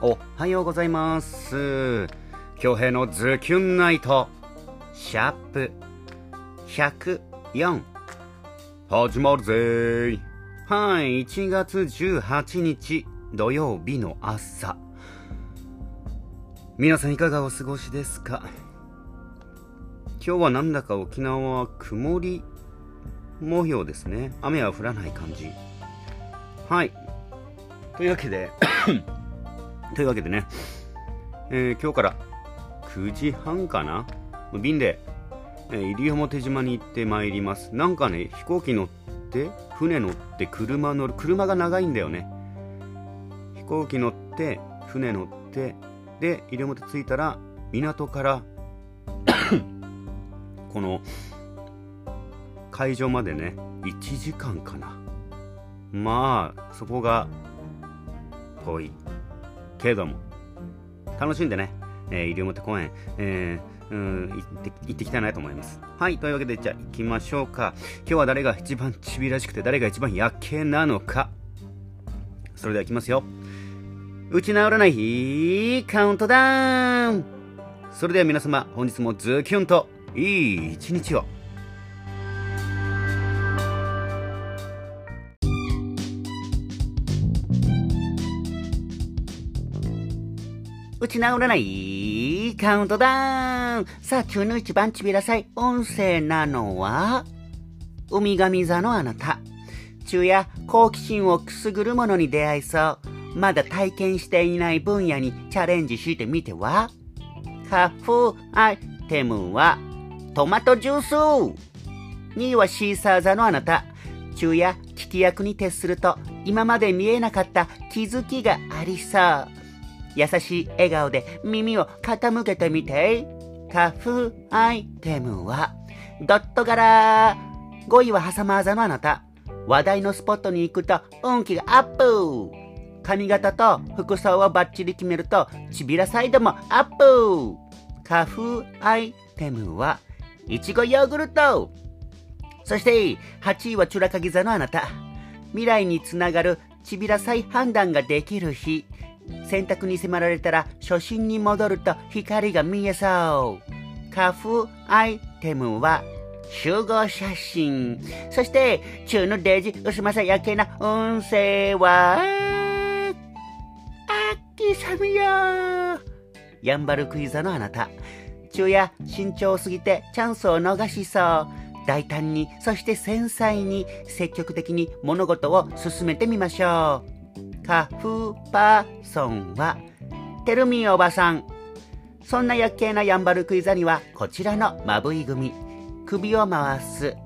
おはようございます。京平のズキュンナイト。シャープ。104始まるぜ。ーはい1月18日土曜日の朝。皆さんいかがお過ごしですか？今日はなんだか沖縄は曇り模様ですね。雨は降らない感じ。はい。というわけでというわけでね、えー、今日から9時半かな？便で、えー、西表島に行ってまいります。なんかね飛行機乗って船乗って車乗る車が長いんだよね。飛行機乗って船乗ってで西表着いたら港から この会場までね1時間かな。まあそこが遠い。けれども。楽しんでね、えー、西表公園、えー、うん行って行ってきたいなと思います。はいというわけでじゃあ行きましょうか。今日は誰が一番ちびらしくて誰が一番夜景なのか。それではいきますよ。打ち直らないカウントダウン。それでは皆様本日もズキュンといい一日を。打ち直らないカウントダウンさあ、中の一番ちびらさい音声なのは、海神座のあなた。昼夜好奇心をくすぐるものに出会いそう。まだ体験していない分野にチャレンジしてみては？カフアイテムはトマトジュース !2 位はシーサー座のあなた。昼夜聞き役に徹すると今まで見えなかった気づきがありそう。優しい笑顔で耳を傾けてみて。カフアイテムは、ドット柄。5位はハサマーザのあなた。話題のスポットに行くと運気がアップ。髪型と服装をバッチリ決めると、ちびらサイドもアップ。カフアイテムは、いちごヨーグルト。そして、8位はチュラカギ座のあなた。未来につながるちびら再判断ができる日。選択に迫られたら初心に戻ると光が見えそう。カフアイテムは集合写真。そして、中のデジ薄まさやけな運勢は、秋雨よやんばるクイズのあなた。中や慎重すぎてチャンスを逃しそう。大胆に、そして繊細に、積極的に物事を進めてみましょう。カフパーソンは、テルミーおばさん。そんな夜景なヤンバルクイザには、こちらのまぶい組。首を回す。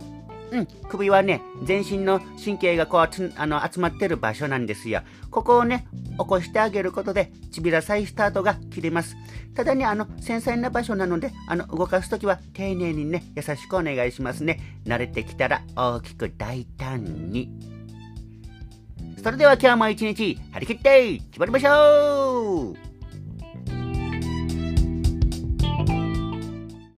うん、首はね、全身の神経がこうあの集まってる場所なんですよ。ここをね、起こしてあげることで、ちびらさいスタートが切れます。ただね、あの、繊細な場所なので、あの、動かすときは丁寧にね、優しくお願いしますね。慣れてきたら大きく大胆に。それでは今日も一日張り切って決まりましょう